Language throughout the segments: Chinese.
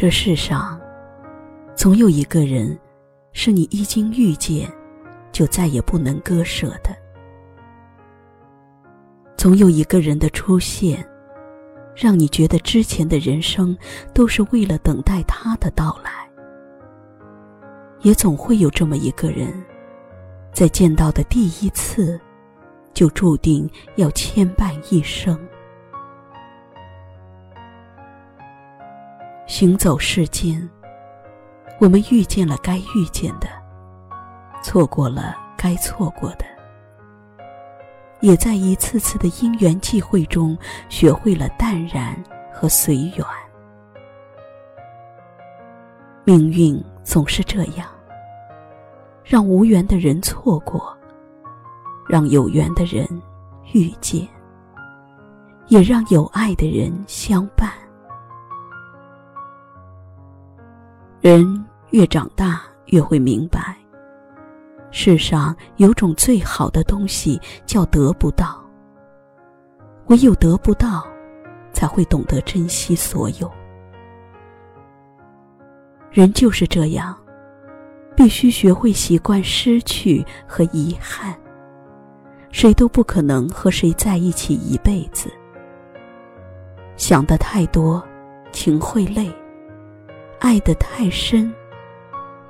这世上，总有一个人，是你一经遇见，就再也不能割舍的；总有一个人的出现，让你觉得之前的人生都是为了等待他的到来；也总会有这么一个人，在见到的第一次，就注定要牵绊一生。行走世间，我们遇见了该遇见的，错过了该错过的，也在一次次的因缘际会中，学会了淡然和随缘。命运总是这样，让无缘的人错过，让有缘的人遇见，也让有爱的人相伴。人越长大，越会明白，世上有种最好的东西叫得不到。唯有得不到，才会懂得珍惜所有。人就是这样，必须学会习惯失去和遗憾。谁都不可能和谁在一起一辈子。想的太多，情会累。爱得太深，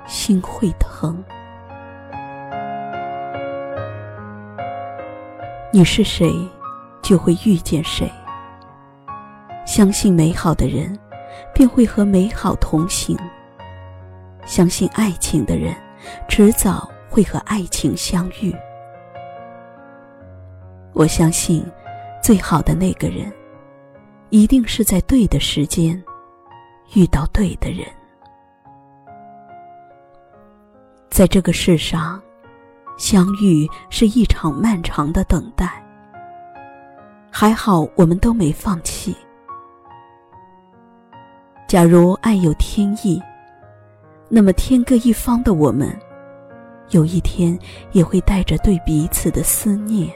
心会疼。你是谁，就会遇见谁。相信美好的人，便会和美好同行；相信爱情的人，迟早会和爱情相遇。我相信，最好的那个人，一定是在对的时间。遇到对的人，在这个世上，相遇是一场漫长的等待。还好我们都没放弃。假如爱有天意，那么天各一方的我们，有一天也会带着对彼此的思念，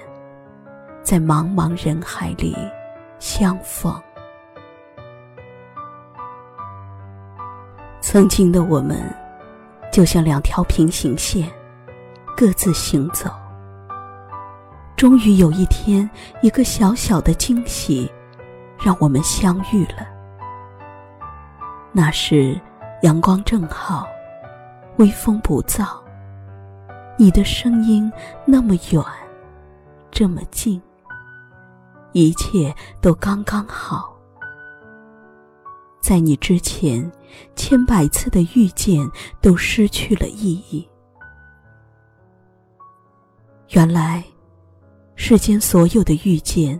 在茫茫人海里相逢。曾经的我们，就像两条平行线，各自行走。终于有一天，一个小小的惊喜，让我们相遇了。那时，阳光正好，微风不燥，你的声音那么远，这么近，一切都刚刚好。在你之前，千百次的遇见都失去了意义。原来，世间所有的遇见，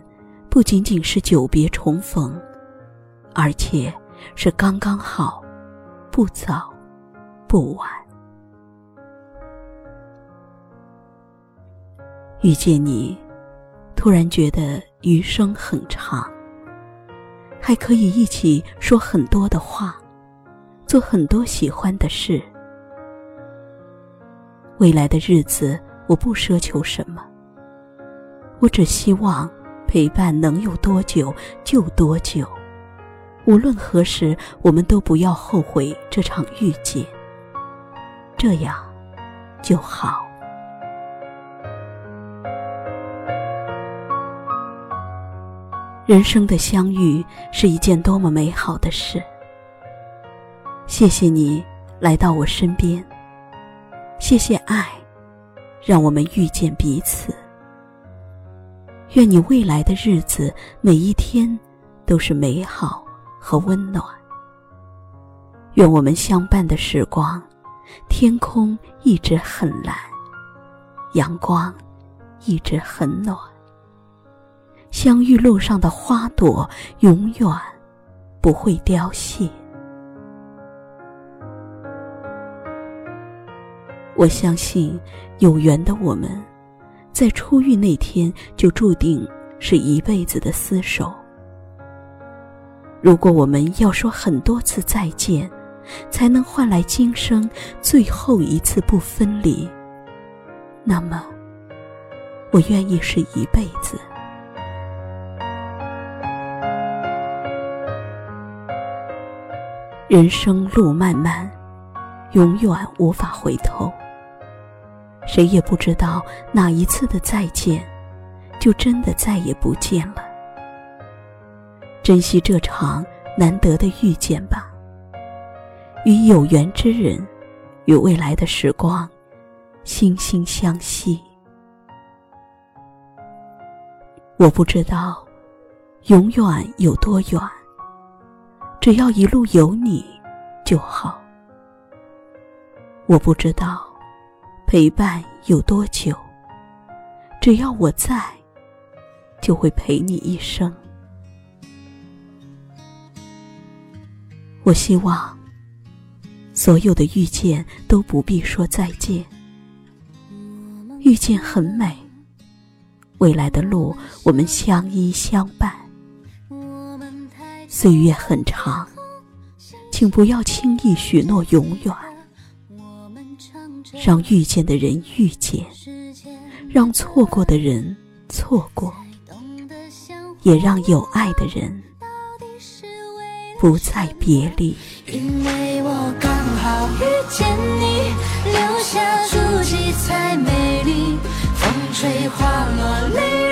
不仅仅是久别重逢，而且是刚刚好，不早，不晚。遇见你，突然觉得余生很长。还可以一起说很多的话，做很多喜欢的事。未来的日子，我不奢求什么，我只希望陪伴能有多久就多久。无论何时，我们都不要后悔这场遇见，这样就好。人生的相遇是一件多么美好的事！谢谢你来到我身边，谢谢爱，让我们遇见彼此。愿你未来的日子每一天都是美好和温暖。愿我们相伴的时光，天空一直很蓝，阳光一直很暖。相遇路上的花朵永远不会凋谢。我相信有缘的我们，在初遇那天就注定是一辈子的厮守。如果我们要说很多次再见，才能换来今生最后一次不分离，那么我愿意是一辈子。人生路漫漫，永远无法回头。谁也不知道哪一次的再见，就真的再也不见了。珍惜这场难得的遇见吧，与有缘之人，与未来的时光，惺惺相惜。我不知道永远有多远，只要一路有你就好。我不知道陪伴有多久，只要我在，就会陪你一生。我希望所有的遇见都不必说再见，遇见很美。未来的路，我们相依相伴。岁月很长，请不要轻易许诺永远。让遇见的人遇见，让错过的人错过，也让有爱的人。不再别离，因为我刚好遇见你，留下足迹才美丽。风吹花落泪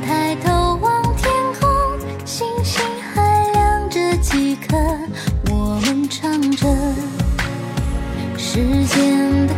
抬头望天空，星星还亮着几颗。我们唱着时间的。